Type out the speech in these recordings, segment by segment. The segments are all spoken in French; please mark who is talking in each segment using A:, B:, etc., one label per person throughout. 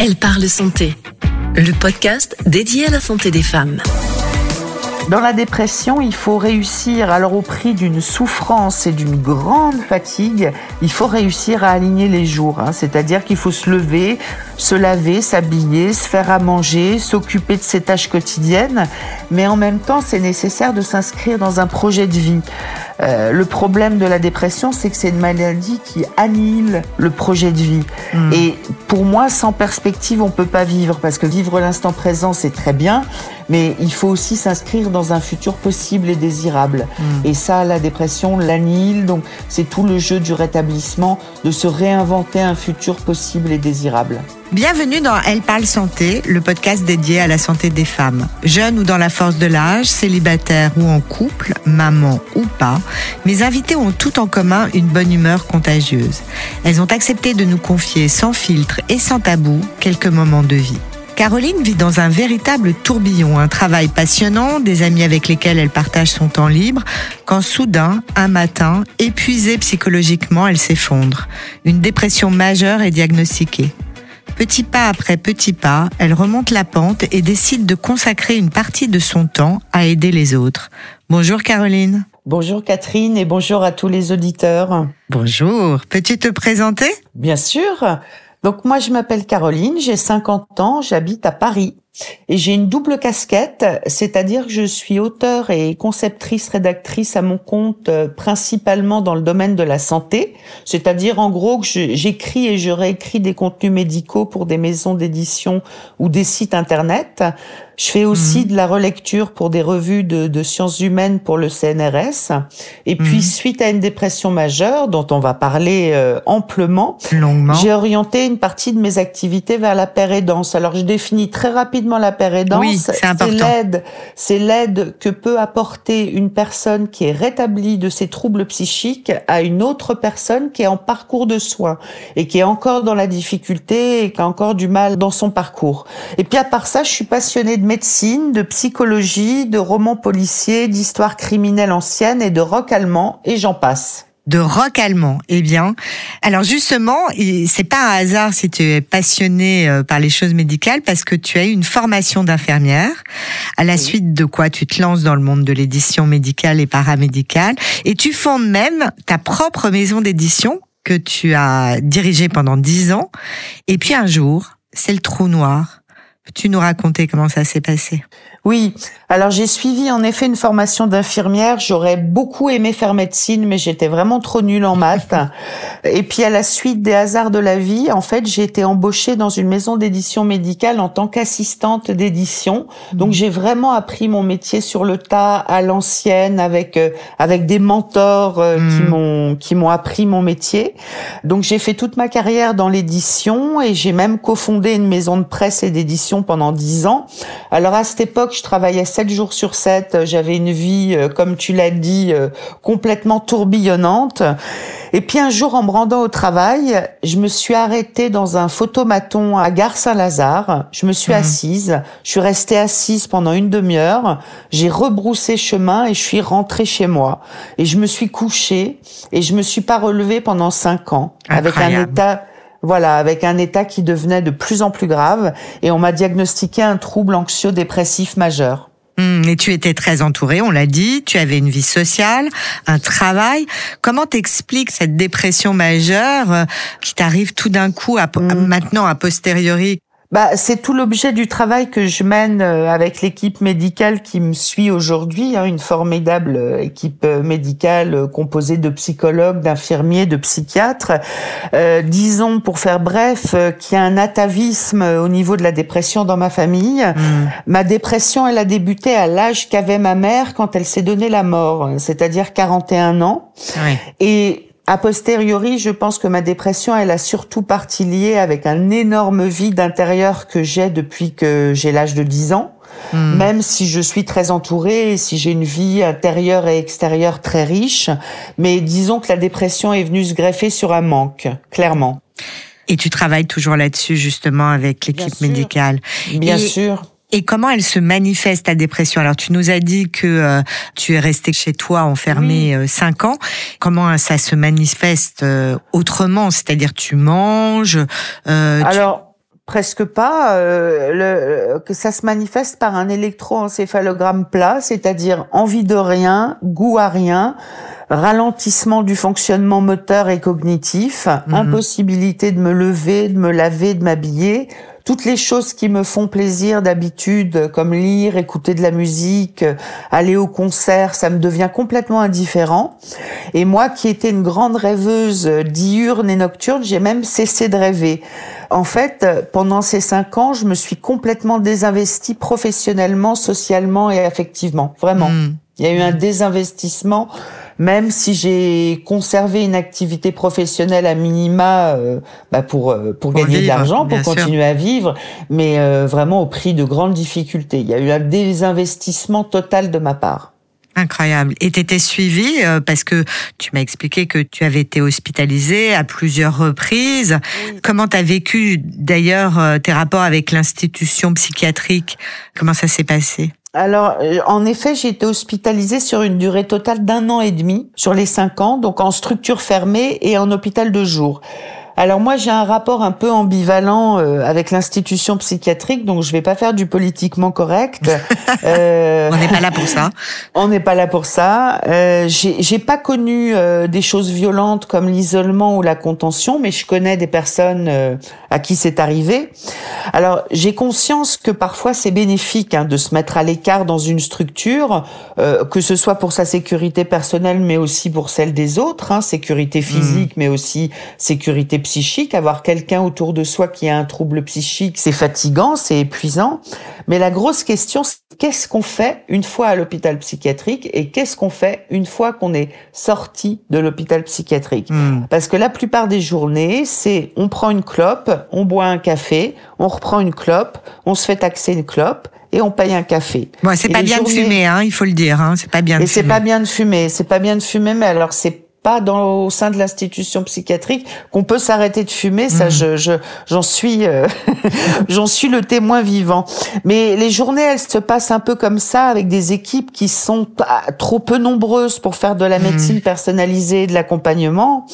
A: Elle parle santé, le podcast dédié à la santé des femmes.
B: Dans la dépression, il faut réussir, alors au prix d'une souffrance et d'une grande fatigue, il faut réussir à aligner les jours. Hein. C'est-à-dire qu'il faut se lever, se laver, s'habiller, se faire à manger, s'occuper de ses tâches quotidiennes. Mais en même temps, c'est nécessaire de s'inscrire dans un projet de vie. Euh, le problème de la dépression, c'est que c'est une maladie qui annihile le projet de vie. Hmm. Et pour moi, sans perspective, on peut pas vivre parce que vivre l'instant présent, c'est très bien, mais il faut aussi s'inscrire dans un futur possible et désirable. Hmm. Et ça, la dépression l'annihile. Donc, c'est tout le jeu du rétablissement, de se réinventer un futur possible et désirable.
C: Bienvenue dans Elle parle santé, le podcast dédié à la santé des femmes. Jeunes ou dans la force de l'âge, célibataires ou en couple, maman ou pas, mes invités ont tout en commun une bonne humeur contagieuse. Elles ont accepté de nous confier sans filtre et sans tabou quelques moments de vie. Caroline vit dans un véritable tourbillon, un travail passionnant, des amis avec lesquels elle partage son temps libre, quand soudain, un matin, épuisée psychologiquement, elle s'effondre. Une dépression majeure est diagnostiquée. Petit pas après petit pas, elle remonte la pente et décide de consacrer une partie de son temps à aider les autres. Bonjour Caroline.
B: Bonjour Catherine et bonjour à tous les auditeurs.
C: Bonjour. Peux-tu te présenter?
B: Bien sûr. Donc moi je m'appelle Caroline, j'ai 50 ans, j'habite à Paris. Et j'ai une double casquette, c'est-à-dire que je suis auteur et conceptrice rédactrice à mon compte euh, principalement dans le domaine de la santé, c'est-à-dire en gros que j'écris et je réécris des contenus médicaux pour des maisons d'édition ou des sites internet. Je fais aussi mhm. de la relecture pour des revues de, sciences humaines pour le CNRS. Et puis, mhm. suite à une dépression majeure, dont on va parler euh, amplement, j'ai orienté une partie de mes activités vers la pérédance. Alors, je définis très rapidement la pérédance.
C: Oui, c'est
B: l'aide, c'est l'aide que peut apporter une personne qui est rétablie de ses troubles psychiques à une autre personne qui est en parcours de soins et qui est encore dans la difficulté et qui a encore du mal dans son parcours. Et puis, à part ça, je suis passionnée de médecine, de psychologie, de romans policiers, d'histoire criminelle ancienne et de rock allemand, et j'en passe
C: de rock allemand. Eh bien, alors justement, c'est pas un hasard si tu es passionné euh, par les choses médicales parce que tu as eu une formation d'infirmière à la suite de quoi tu te lances dans le monde de l'édition médicale et paramédicale et tu fondes même ta propre maison d'édition que tu as dirigée pendant dix ans. Et puis un jour, c'est le trou noir. Peux-tu nous raconter comment ça s'est passé?
B: Oui, alors j'ai suivi en effet une formation d'infirmière. J'aurais beaucoup aimé faire médecine, mais j'étais vraiment trop nulle en maths. Et puis à la suite des hasards de la vie, en fait, j'ai été embauchée dans une maison d'édition médicale en tant qu'assistante d'édition. Donc j'ai vraiment appris mon métier sur le tas, à l'ancienne, avec euh, avec des mentors euh, qui hmm. m'ont qui m'ont appris mon métier. Donc j'ai fait toute ma carrière dans l'édition et j'ai même cofondé une maison de presse et d'édition pendant dix ans. Alors à cette époque je travaillais 7 jours sur 7. J'avais une vie, euh, comme tu l'as dit, euh, complètement tourbillonnante. Et puis un jour, en me rendant au travail, je me suis arrêtée dans un photomaton à Gare Saint-Lazare. Je me suis mmh. assise. Je suis restée assise pendant une demi-heure. J'ai rebroussé chemin et je suis rentrée chez moi. Et je me suis couchée et je me suis pas relevée pendant cinq ans. Avec un état voilà, avec un état qui devenait de plus en plus grave et on m'a diagnostiqué un trouble anxio-dépressif majeur.
C: Hum, et tu étais très entourée, on l'a dit, tu avais une vie sociale, un travail. Comment t'expliques cette dépression majeure euh, qui t'arrive tout d'un coup, à, hum. maintenant a posteriori
B: bah, c'est tout l'objet du travail que je mène euh, avec l'équipe médicale qui me suit aujourd'hui, hein, une formidable euh, équipe euh, médicale composée de psychologues, d'infirmiers, de psychiatres. Euh, disons, pour faire bref, qu'il y a un atavisme au niveau de la dépression dans ma famille. Mmh. Ma dépression, elle a débuté à l'âge qu'avait ma mère quand elle s'est donnée la mort, c'est-à-dire 41 ans. Et a posteriori, je pense que ma dépression, elle a surtout partie liée avec un énorme vide intérieur que j'ai depuis que j'ai l'âge de 10 ans. Hmm. Même si je suis très entourée, si j'ai une vie intérieure et extérieure très riche, mais disons que la dépression est venue se greffer sur un manque, clairement.
C: Et tu travailles toujours là-dessus justement avec l'équipe médicale.
B: Bien sûr.
C: Et comment elle se manifeste ta dépression? Alors tu nous as dit que euh, tu es resté chez toi enfermé euh, cinq ans. Comment ça se manifeste euh, autrement? C'est-à-dire tu manges
B: Alors presque pas. Euh, que ça se manifeste par un électroencéphalogramme plat, c'est-à-dire envie de rien, goût à rien, ralentissement du fonctionnement moteur et cognitif, mhm. impossibilité de me lever, de me laver, de m'habiller, toutes les choses qui me font plaisir d'habitude, comme lire, écouter de la musique, aller au concert, ça me devient complètement indifférent. Et moi, qui étais une grande rêveuse diurne et nocturne, j'ai même cessé de rêver. En fait, pendant ces cinq ans, je me suis complètement désinvestie professionnellement, socialement et affectivement. Vraiment. Hmm. Il y a eu un désinvestissement même si j'ai conservé une activité professionnelle à minima euh, bah pour euh, pour, gagner de l'argent, pour continuer à vivre, mais euh, vraiment au prix de grandes difficultés. Il y a eu un désinvestissement total de ma part.
C: Incroyable. Et tu étais suivie parce que tu m'as expliqué que tu avais été hospitalisée à plusieurs reprises. Comment tu as vécu d'ailleurs tes rapports avec l'institution psychiatrique? Comment ça s'est passé?
B: Alors, euh, en effet, j'ai été hospitalisée sur une durée totale d'un an et demi sur les cinq ans, donc en structure fermée et en hôpital de jour. Alors moi j'ai un rapport un peu ambivalent euh, avec l'institution psychiatrique, donc je vais pas faire du politiquement correct.
C: Euh, on n'est pas là pour ça.
B: On n'est pas là pour ça. Euh, j'ai pas connu euh, des choses violentes comme l'isolement ou la contention, mais je connais des personnes à qui c'est arrivé. Alors j'ai conscience que parfois c'est bénéfique hein, de se mettre à l'écart dans une structure, que ce soit pour sa sécurité personnelle, mais aussi pour celle des autres, hein, sécurité physique, mmh. mais aussi sécurité psychique, avoir quelqu'un autour de soi qui a un trouble psychique, c'est fatigant, c'est épuisant. Mais la grosse question, c'est qu'est-ce qu'on fait une fois à l'hôpital psychiatrique et qu'est-ce qu'on fait une fois qu'on est sorti de l'hôpital psychiatrique hmm. Parce que la plupart des journées, c'est on prend une clope, on boit un café, on reprend une clope, on se fait taxer une clope et on paye un café.
C: Bon, c'est pas bien de fumer, hein, il faut le dire. Hein, c'est pas bien.
B: De et c'est pas bien de fumer. C'est pas bien de fumer, mais alors c'est pas dans au sein de l'institution psychiatrique qu'on peut s'arrêter de fumer. Ça, mmh. je j'en suis euh, j'en suis le témoin vivant. Mais les journées, elles se passent un peu comme ça avec des équipes qui sont trop peu nombreuses pour faire de la mmh. médecine personnalisée, de l'accompagnement.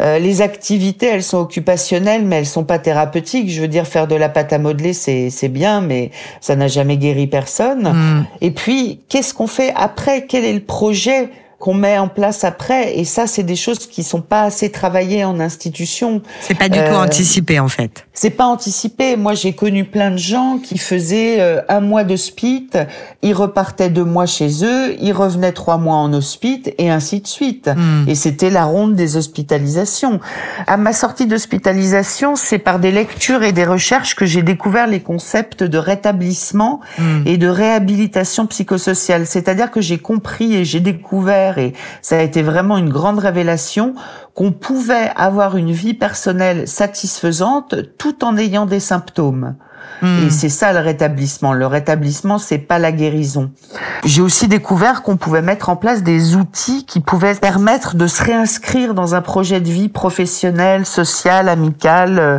B: Euh, les activités, elles sont occupationnelles, mais elles sont pas thérapeutiques. Je veux dire, faire de la pâte à modeler, c'est c'est bien, mais ça n'a jamais guéri personne. Mmh. Et puis, qu'est-ce qu'on fait après? Quel est le projet qu'on met en place après. Et ça, c'est des choses qui sont pas assez travaillées en institution.
C: C'est pas du tout euh, anticipé en fait.
B: C'est pas anticipé. Moi, j'ai connu plein de gens qui faisaient euh, un mois d'hospite, ils repartaient deux mois chez eux, ils revenaient trois mois en hospite et ainsi de suite. Hmm. Et c'était la ronde des hospitalisations. À ma sortie d'hospitalisation, c'est par des lectures et des recherches que j'ai découvert les concepts de rétablissement hmm. et de réhabilitation psychosociale. C'est-à-dire que j'ai compris et j'ai découvert et ça a été vraiment une grande révélation qu'on pouvait avoir une vie personnelle satisfaisante tout en ayant des symptômes. Hmm. Et c'est ça le rétablissement. Le rétablissement, c'est pas la guérison. J'ai aussi découvert qu'on pouvait mettre en place des outils qui pouvaient permettre de se réinscrire dans un projet de vie professionnel, social, amical. Euh.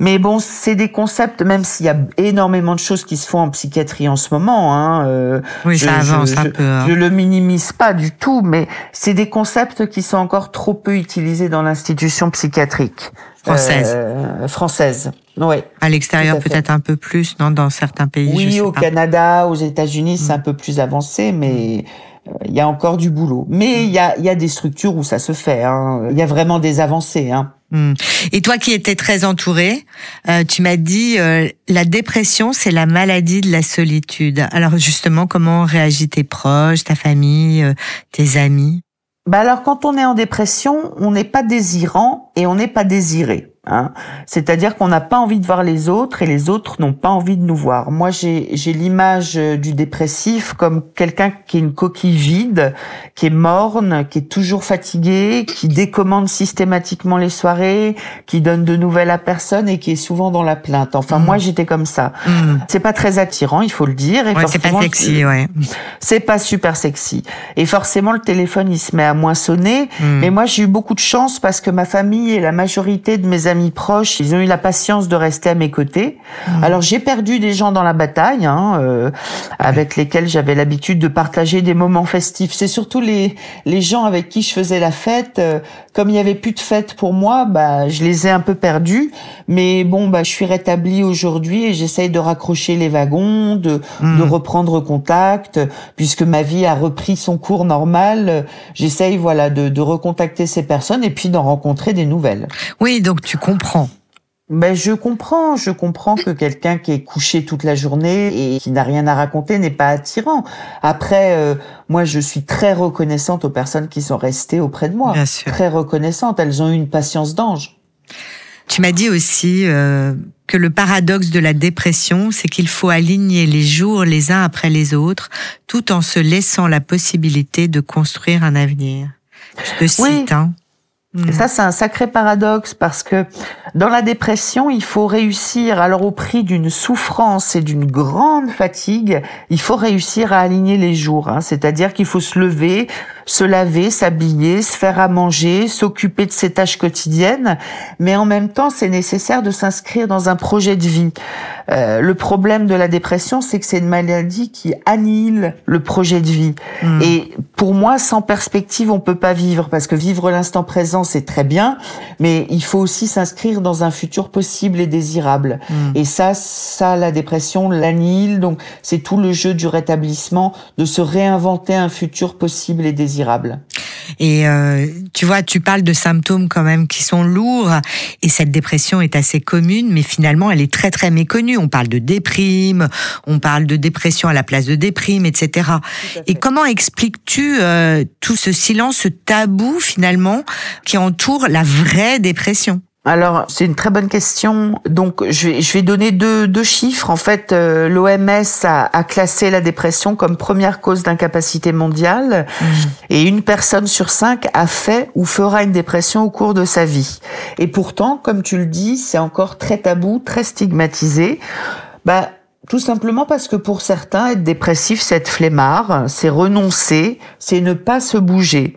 B: Mais bon, c'est des concepts, même s'il y a énormément de choses qui se font en psychiatrie en ce moment. Hein,
C: euh, oui, ça avance un peu. Hein.
B: Je le minimise pas du tout, mais c'est des concepts qui sont encore trop peu utilisés dans l'institution psychiatrique.
C: Française.
B: Euh, française. Oui.
C: À l'extérieur peut-être un peu plus, non, dans certains pays.
B: Oui, au Canada, aux États-Unis, c'est mm. un peu plus avancé, mais euh, il y a encore du boulot. Mais il y a, y a des structures où ça se fait. Hein. Il y a vraiment des avancées. Hein.
C: Mm. Et toi qui étais très entourée, euh, tu m'as dit euh, la dépression c'est la maladie de la solitude. Alors justement, comment réagissent tes proches, ta famille, tes amis?
B: Bah alors quand on est en dépression, on n'est pas désirant et on n'est pas désiré. Hein. C'est-à-dire qu'on n'a pas envie de voir les autres et les autres n'ont pas envie de nous voir. Moi, j'ai l'image euh, du dépressif comme quelqu'un qui est une coquille vide, qui est morne, qui est toujours fatigué, qui décommande systématiquement les soirées, qui donne de nouvelles à personne et qui est souvent dans la plainte. Enfin, moi, mmh. j'étais comme ça. Mmh. C'est pas très attirant, il faut le dire.
C: Et ouais, c'est pas sexy, ouais.
B: C'est pas super sexy. Et forcément, le téléphone, il se met à moins sonner. Mmh. Mais moi, j'ai eu beaucoup de chance parce que ma famille et la majorité de mes amis proches, ils ont eu la patience de rester à mes côtés. Mmh. Alors j'ai perdu des gens dans la bataille, hein, euh, avec lesquels j'avais l'habitude de partager des moments festifs. C'est surtout les les gens avec qui je faisais la fête. Euh, comme il y avait plus de fête pour moi, bah je les ai un peu perdus. Mais bon, bah je suis rétablie aujourd'hui et j'essaye de raccrocher les wagons, de de mmh. reprendre contact, puisque ma vie a repris son cours normal. J'essaye voilà de, de recontacter ces personnes et puis d'en rencontrer des nouvelles.
C: Oui, donc tu comprends.
B: Ben je comprends, je comprends que quelqu'un qui est couché toute la journée et qui n'a rien à raconter n'est pas attirant. Après, euh, moi je suis très reconnaissante aux personnes qui sont restées auprès de moi.
C: Bien sûr.
B: Très reconnaissante, elles ont eu une patience d'ange.
C: Tu m'as dit aussi euh, que le paradoxe de la dépression, c'est qu'il faut aligner les jours les uns après les autres, tout en se laissant la possibilité de construire un avenir. Je te cite. Hein.
B: Et ça, c'est un sacré paradoxe parce que dans la dépression, il faut réussir, alors au prix d'une souffrance et d'une grande fatigue, il faut réussir à aligner les jours. Hein. C'est-à-dire qu'il faut se lever, se laver, s'habiller, se faire à manger, s'occuper de ses tâches quotidiennes, mais en même temps, c'est nécessaire de s'inscrire dans un projet de vie. Euh, le problème de la dépression, c'est que c'est une maladie qui annihile le projet de vie. Hmm. Et pour moi, sans perspective, on peut pas vivre, parce que vivre l'instant présent, c'est très bien, mais il faut aussi s'inscrire dans un futur possible et désirable. Hmm. Et ça, ça, la dépression l'annihile. Donc, c'est tout le jeu du rétablissement, de se réinventer un futur possible et désirable.
C: Et euh, tu vois, tu parles de symptômes quand même qui sont lourds et cette dépression est assez commune, mais finalement elle est très très méconnue. On parle de déprime, on parle de dépression à la place de déprime, etc. Et comment expliques-tu euh, tout ce silence, ce tabou finalement qui entoure la vraie dépression?
B: Alors, c'est une très bonne question. Donc, je vais, je vais donner deux, deux chiffres. En fait, euh, l'OMS a, a, classé la dépression comme première cause d'incapacité mondiale. Mmh. Et une personne sur cinq a fait ou fera une dépression au cours de sa vie. Et pourtant, comme tu le dis, c'est encore très tabou, très stigmatisé. Bah, tout simplement parce que pour certains, être dépressif, c'est être flemmard, c'est renoncer, c'est ne pas se bouger.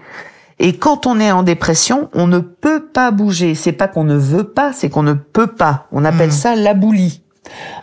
B: Et quand on est en dépression, on ne peut pas bouger. C'est pas qu'on ne veut pas, c'est qu'on ne peut pas. On appelle hmm. ça l'abouli.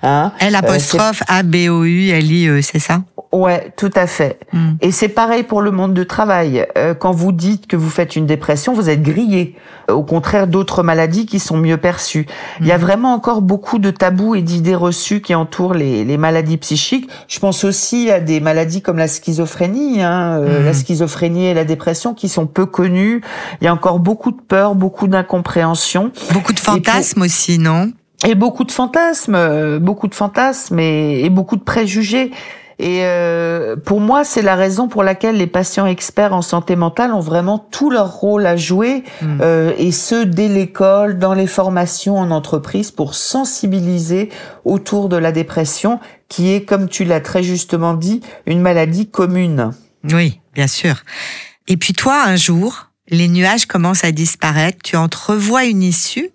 C: Hein L apostrophe A B O U L I E, c'est ça?
B: Ouais, tout à fait. Hmm. Et c'est pareil pour le monde du travail. Euh, quand vous dites que vous faites une dépression, vous êtes grillé. Au contraire d'autres maladies qui sont mieux perçues. Il y a hmm. vraiment encore beaucoup de tabous et d'idées reçues qui entourent les, les, maladies psychiques. Je pense aussi à des maladies comme la schizophrénie, hein, euh, hmm. la schizophrénie et la dépression qui sont peu connues. Il y a encore beaucoup de peur, beaucoup d'incompréhension.
C: Beaucoup de fantasmes aussi, non?
B: Et beaucoup de fantasmes, euh, beaucoup de fantasmes et, et beaucoup de préjugés. Et euh, pour moi, c'est la raison pour laquelle les patients experts en santé mentale ont vraiment tout leur rôle à jouer, hmm. euh, et ce dès l'école, dans les formations en entreprise, pour sensibiliser autour de la dépression, qui est, comme tu l'as très justement dit, une maladie commune.
C: Oui, bien sûr. Et puis toi, un jour, les nuages commencent à disparaître, tu entrevois une issue,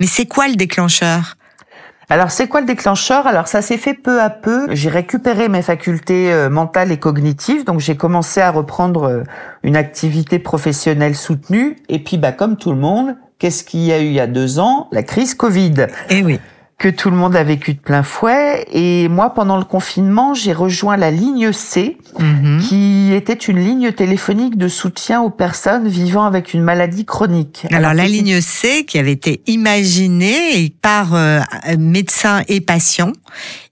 C: mais c'est quoi le déclencheur?
B: Alors c'est quoi le déclencheur? Alors ça s'est fait peu à peu. J'ai récupéré mes facultés euh, mentales et cognitives, donc j'ai commencé à reprendre euh, une activité professionnelle soutenue. Et puis bah comme tout le monde, qu'est-ce qu'il y a eu il y a deux ans? La crise Covid.
C: Eh oui
B: que tout le monde a vécu de plein fouet. Et moi, pendant le confinement, j'ai rejoint la ligne C, mhm. qui était une ligne téléphonique de soutien aux personnes vivant avec une maladie chronique.
C: Alors, la ligne C, qui avait été imaginée par euh, médecins et patients,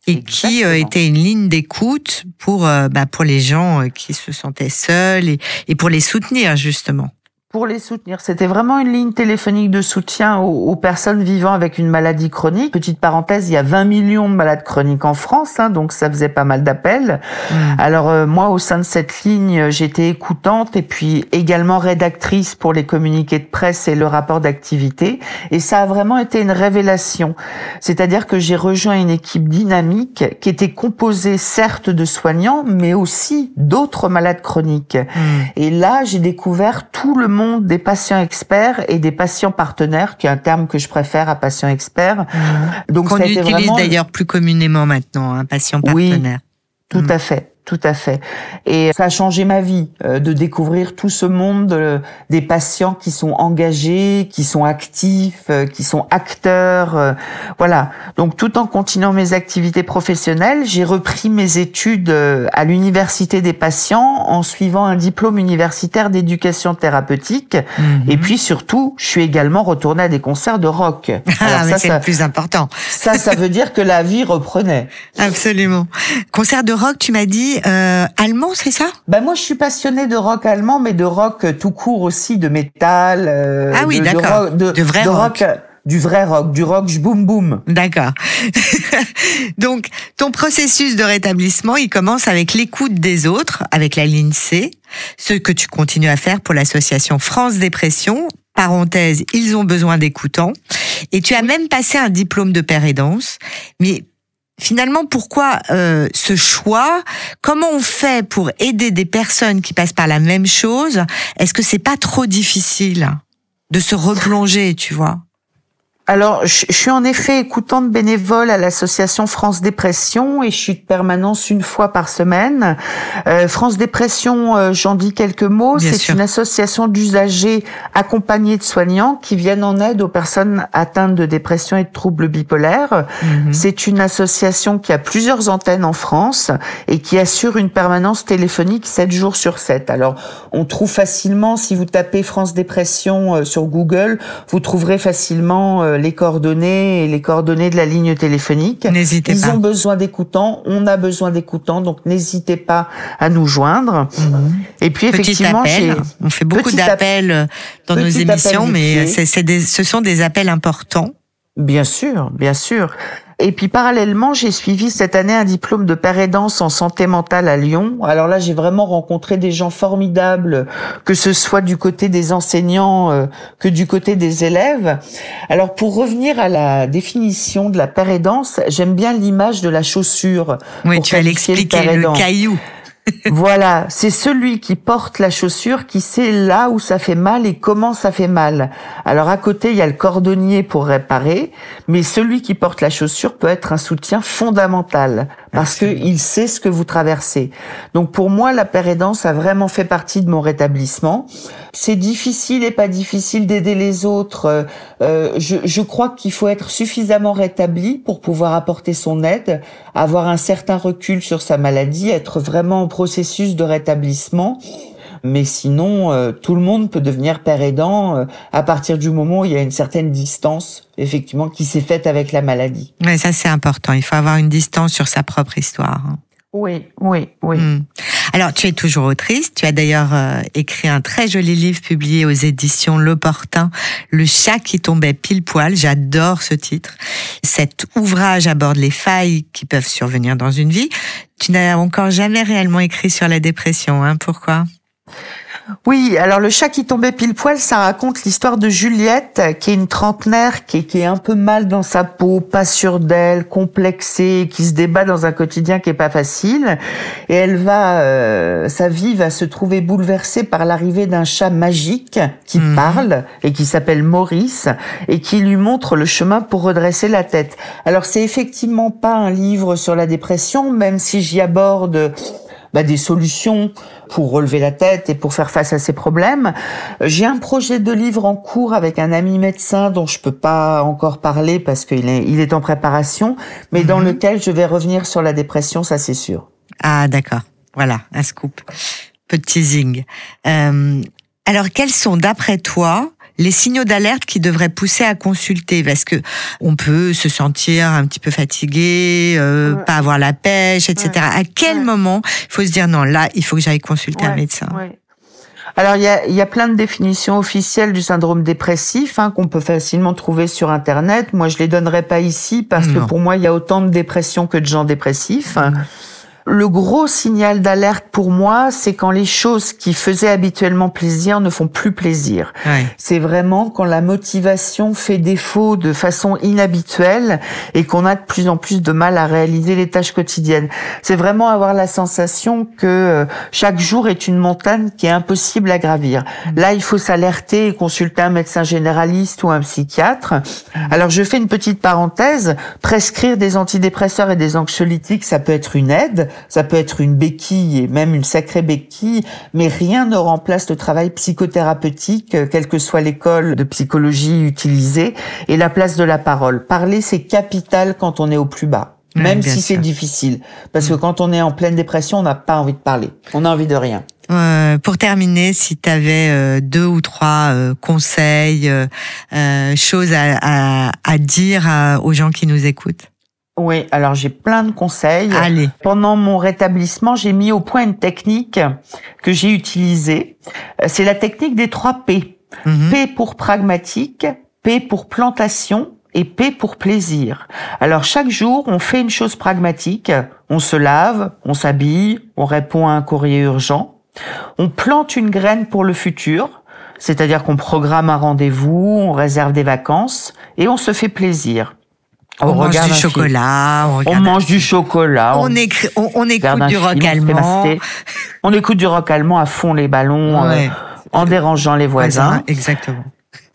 C: et qui euh, était une ligne d'écoute pour euh, bah, pour les gens qui se sentaient seuls et, et pour les soutenir justement
B: pour les soutenir. C'était vraiment une ligne téléphonique de soutien aux, personnes vivant avec une maladie chronique. Petite parenthèse, il y a 20 millions de malades chroniques en France, hein, donc ça faisait pas mal d'appels. Hmm. Alors euh, moi, au sein de cette ligne, j'étais écoutante et puis également rédactrice pour les communiqués de presse et le rapport d'activité. Et ça a vraiment été une révélation. C'est-à-dire que j'ai rejoint une équipe dynamique qui était composée certes de soignants, mais aussi d'autres malades chroniques. Hmm. Et là, j'ai découvert tout le monde des patients experts et des patients partenaires, qui est un terme que je préfère à patient expert.
C: Mmh. Donc, qu'on utilise d'ailleurs plus communément maintenant, un patient partenaire.
B: Oui, tout mmh. à fait. Tout à fait. Et ça a changé ma vie euh, de découvrir tout ce monde euh, des patients qui sont engagés, qui sont actifs, euh, qui sont acteurs. voilà. Donc tout en continuant mes activités professionnelles, j'ai repris mes études à l'université des patients en suivant un diplôme universitaire d'éducation thérapeutique. Mhm. Et puis surtout, je suis également retournée à des concerts de rock.
C: Ah, mais c'est le plus important.
B: Ça, ça veut dire que la vie reprenait.
C: Absolument. Concert de rock, tu m'as dit euh, allemand, c'est ça?
B: Ben moi, je suis passionnée de rock allemand, mais de rock tout court aussi, de métal.
C: Euh, ah oui, d'accord. De, de, vrai rock.
B: du vrai rock, du rock boom boom.
C: D'accord. Donc, ton processus de rétablissement, il commence avec l'écoute des autres, avec la ligne C, ce que tu continues à faire pour l'association France Dépression. Parenthèse, ils ont besoin d'écoutants. Et tu as même passé un diplôme de père aidance. Mais finalement, pourquoi euh, ce choix? Comment on fait pour aider des personnes qui passent par la même chose? Est-ce que c'est pas trop difficile de se replonger, tu vois?
B: Alors, je, suis en effet écoutante bénévole à l'association France Dépression et je suis de permanence une fois par semaine. Euh, France Dépression, euh, j'en dis quelques mots. C'est une association d'usagers accompagnés de soignants qui viennent en aide aux personnes atteintes de dépression et de troubles bipolaires. Mhm. C'est une association qui a plusieurs antennes en France et qui assure une permanence téléphonique 7 jours sur 7. Alors, on trouve facilement, si vous tapez France Dépression euh, sur Google, vous trouverez facilement euh, les coordonnées et les coordonnées de la ligne téléphonique.
C: N'hésitez
B: pas. Ils ont besoin d'écoutants, on a besoin d'écoutants, donc n'hésitez pas à nous joindre.
C: Mhm. Et puis effectivement, on fait beaucoup d'appels dans nos émissions, mais c'est, ce sont des appels importants.
B: Bien sûr, bien sûr. Et puis parallèlement, j'ai suivi cette année un diplôme de père aidance en santé mentale à Lyon. Alors là, j'ai vraiment rencontré des gens formidables, que ce soit du côté des enseignants euh, que du côté des élèves. Alors pour revenir à la définition de la père aidance, j'aime bien l'image de la chaussure.
C: Oui, tu vas l'expliquer, le caillou
B: voilà, c'est celui qui porte la chaussure qui sait là où ça fait mal et comment ça fait mal. Alors à côté, il y a le cordonnier pour réparer, mais celui qui porte la chaussure peut être un soutien fondamental parce qu'il sait ce que vous traversez. Donc pour moi, la pérédance a vraiment fait partie de mon rétablissement. C'est difficile et pas difficile d'aider les autres. Euh, je, je crois qu'il faut être suffisamment rétabli pour pouvoir apporter son aide, avoir un certain recul sur sa maladie, être vraiment en processus de rétablissement. Mais sinon, euh, tout le monde peut devenir père aidant euh, à partir du moment où il y a une certaine distance, effectivement, qui s'est faite avec la maladie.
C: Oui, ça c'est important. Il faut avoir une distance sur sa propre histoire. Hein.
B: Oui, oui, oui.
C: Hmm. Alors, tu es toujours autrice. Tu as d'ailleurs euh, écrit un très joli livre publié aux éditions L'Opportun, Le chat qui tombait pile poil. J'adore ce titre. Cet ouvrage aborde les failles qui peuvent survenir dans une vie. Tu n'as encore jamais réellement écrit sur la dépression, hein Pourquoi?
B: Oui, alors le chat qui tombait pile poil, ça raconte l'histoire de Juliette, qui est une trentenaire, qui est, un peu mal dans sa peau, pas sûre d'elle, complexée, qui se débat dans un quotidien qui est pas facile. Et elle va, euh, sa vie va se trouver bouleversée par l'arrivée d'un chat magique qui mhm. parle et qui s'appelle Maurice et qui lui montre le chemin pour redresser la tête. Alors c'est effectivement pas un livre sur la dépression, même si j'y aborde bah, des solutions pour relever la tête et pour faire face à ces problèmes. J'ai un projet de livre en cours avec un ami médecin dont je peux pas encore parler parce qu'il est, il est en préparation, mais dans mhm. lequel je vais revenir sur la dépression, ça c'est sûr.
C: Ah d'accord, voilà, un scoop. Petit teasing. Euh, alors quels sont d'après toi les signaux d'alerte qui devraient pousser à consulter parce que on peut se sentir un petit peu fatigué, euh, pas avoir la pêche, etc. À quel moment il faut se dire non là il faut que j'aille consulter un médecin?
B: Alors il y a, y a, plein de définitions officielles du syndrome dépressif hein, qu'on peut facilement trouver sur internet. Moi je les donnerai pas ici parce que pour moi il y a autant de dépression que de gens dépressifs. Le gros signal d'alerte pour moi, c'est quand les choses qui faisaient habituellement plaisir ne font plus plaisir. C'est vraiment quand la motivation fait défaut de façon inhabituelle et qu'on a de plus en plus de mal à réaliser les tâches quotidiennes. C'est vraiment avoir la sensation que euh, chaque jour est une montagne qui est impossible à gravir. Mm. Là, il faut s'alerter et consulter un médecin généraliste ou un psychiatre. Mm. Alors, je fais une petite parenthèse. Prescrire des antidépresseurs et des anxiolytiques, ça peut être une aide ça peut être une béquille et même une sacrée béquille, mais rien ne remplace le travail psychothérapeutique, euh, quelle que soit l'école de psychologie utilisée, et la place de la parole. Parler, c'est capital quand on est au plus bas. Même si c'est difficile. Parce que mm. quand on est en pleine dépression, on n'a pas envie de parler. On a envie de rien.
C: Euh, pour terminer, si tu avais euh, deux ou trois euh, conseils, euh, choses à, à, dire aux gens qui nous écoutent.
B: Oui, alors j'ai plein de conseils.
C: Allez.
B: Pendant mon rétablissement, j'ai mis au point une technique que j'ai utilisée. C'est la technique des trois P. Mhm. P pour pragmatique, P pour plantation et P pour plaisir. Alors chaque jour, on fait une chose pragmatique. On se lave, on s'habille, on répond à un courrier urgent. On plante une graine pour le futur, c'est-à-dire qu'on programme un rendez-vous, on réserve des vacances et on se fait plaisir.
C: On, mange du chocolat,
B: on, mange du chocolat,
C: on, écoute du rock allemand,
B: on écoute du rock allemand à fond les ballons, euh, en dérangeant les voisins.
C: Exactement.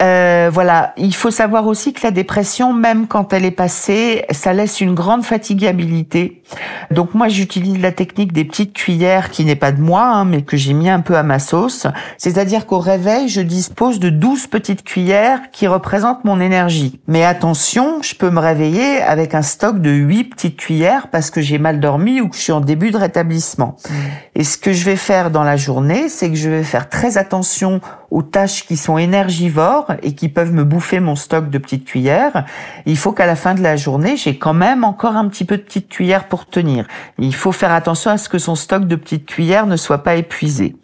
B: Euh, voilà, il faut savoir aussi que la dépression, même quand elle est passée, ça laisse une grande fatigabilité. Donc moi, j'utilise la technique des petites cuillères qui n'est pas de moi, hein, mais que j'ai mis un peu à ma sauce. C'est-à-dire qu'au réveil, je dispose de 12 petites cuillères qui représentent mon énergie. Mais attention, je peux me réveiller avec un stock de 8 petites cuillères parce que j'ai mal dormi ou que je suis en début de rétablissement. Mmh. Et ce que je vais faire dans la journée, c'est que je vais faire très attention aux tâches qui sont énergivores et qui peuvent me bouffer mon stock de petites cuillères, il faut qu'à la fin de la journée, j'ai quand même encore un petit peu de petites cuillères pour tenir. Il faut faire attention à ce que son stock de petites cuillères ne soit pas épuisé.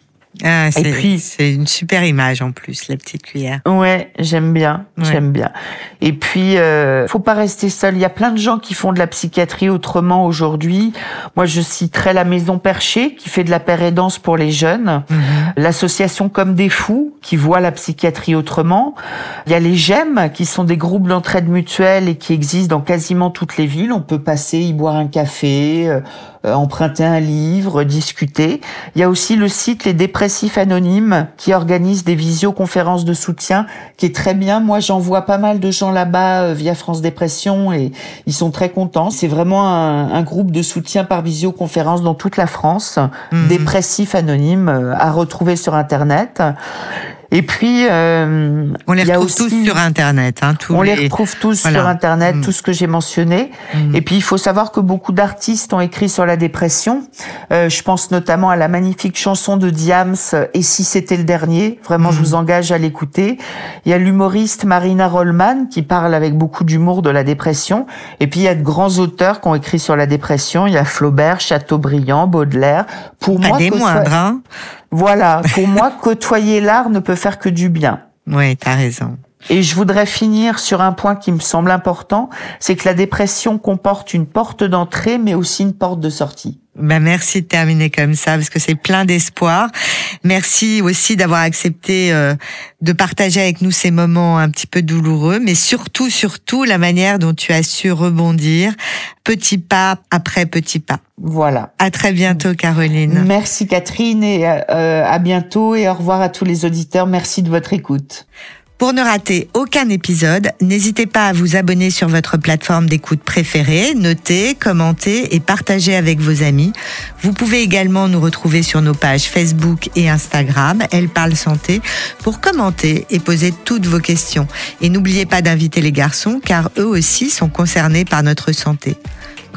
C: Ah, et puis c'est une super image en plus la petite cuillère.
B: Ouais, j'aime bien, j'aime bien. Et puis euh, faut pas rester seul. Il y a plein de gens qui font de la psychiatrie autrement aujourd'hui. Moi, je citerai la Maison Perchée qui fait de la pérédance pour les jeunes, mhm. l'association Comme des fous qui voit la psychiatrie autrement. Il y a les GEM qui sont des groupes d'entraide mutuelle et qui existent dans quasiment toutes les villes. On peut passer y boire un café. Euh, euh, emprunter un livre, discuter. Il y a aussi le site Les Dépressifs Anonymes qui organise des visioconférences de soutien qui est très bien. Moi, j'en vois pas mal de gens là-bas euh, via France Dépression et ils sont très contents. C'est vraiment un, groupe de soutien par visioconférence dans toute la France. Mmh. Dépressifs Anonymes euh, à retrouver sur Internet. Et puis,
C: euh, on les retrouve tous sur Internet. Hein,
B: tous on les... retrouve tous sur Internet, mm. tout ce que j'ai mentionné. Mm. Et puis, il faut savoir que beaucoup d'artistes ont écrit sur la dépression. Euh, je pense notamment à la magnifique chanson de Diams, Et si c'était le dernier? Vraiment, je mm. vous engage à l'écouter. Il y a l'humoriste Marina Rollman qui parle avec beaucoup d'humour de la dépression. Et puis, il y a de grands auteurs qui ont écrit sur la dépression. Il y a Flaubert, Chateaubriand, Baudelaire.
C: Pour Pas moi, des moindres, hein
B: voilà, pour moi, côtoyer l'art ne peut faire que du bien.
C: Oui, t'as raison.
B: Et je voudrais finir sur un point qui me semble important, c'est que la dépression comporte une porte d'entrée, mais aussi une porte de sortie.
C: Ben merci de terminer comme ça parce que c'est plein d'espoir. Merci aussi d'avoir accepté euh, de partager avec nous ces moments un petit peu douloureux, mais surtout, surtout la manière dont tu as su rebondir petit pas après petit pas.
B: Voilà.
C: À très bientôt, Caroline.
B: Merci, Catherine, et euh, à bientôt et au revoir à tous les auditeurs. Merci de votre écoute.
C: Pour ne rater aucun épisode, n'hésitez pas à vous abonner sur votre plateforme d'écoute préférée, noter, commenter et partager avec vos amis. Vous pouvez également nous retrouver sur nos pages Facebook et Instagram, Elle parle santé, pour commenter et poser toutes vos questions. Et n'oubliez pas d'inviter les garçons car eux aussi sont concernés par notre santé.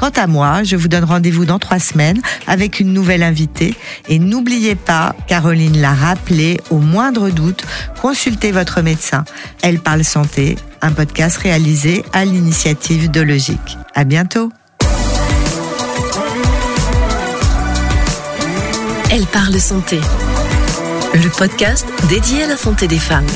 C: Quant à moi, je vous donne rendez-vous dans trois semaines avec une nouvelle invitée. Et n'oubliez pas, Caroline l'a rappelé, au moindre doute, consultez votre médecin. Elle parle santé, un podcast réalisé à l'initiative de Logique. À bientôt.
A: Elle parle santé. Le podcast dédié à la santé des femmes.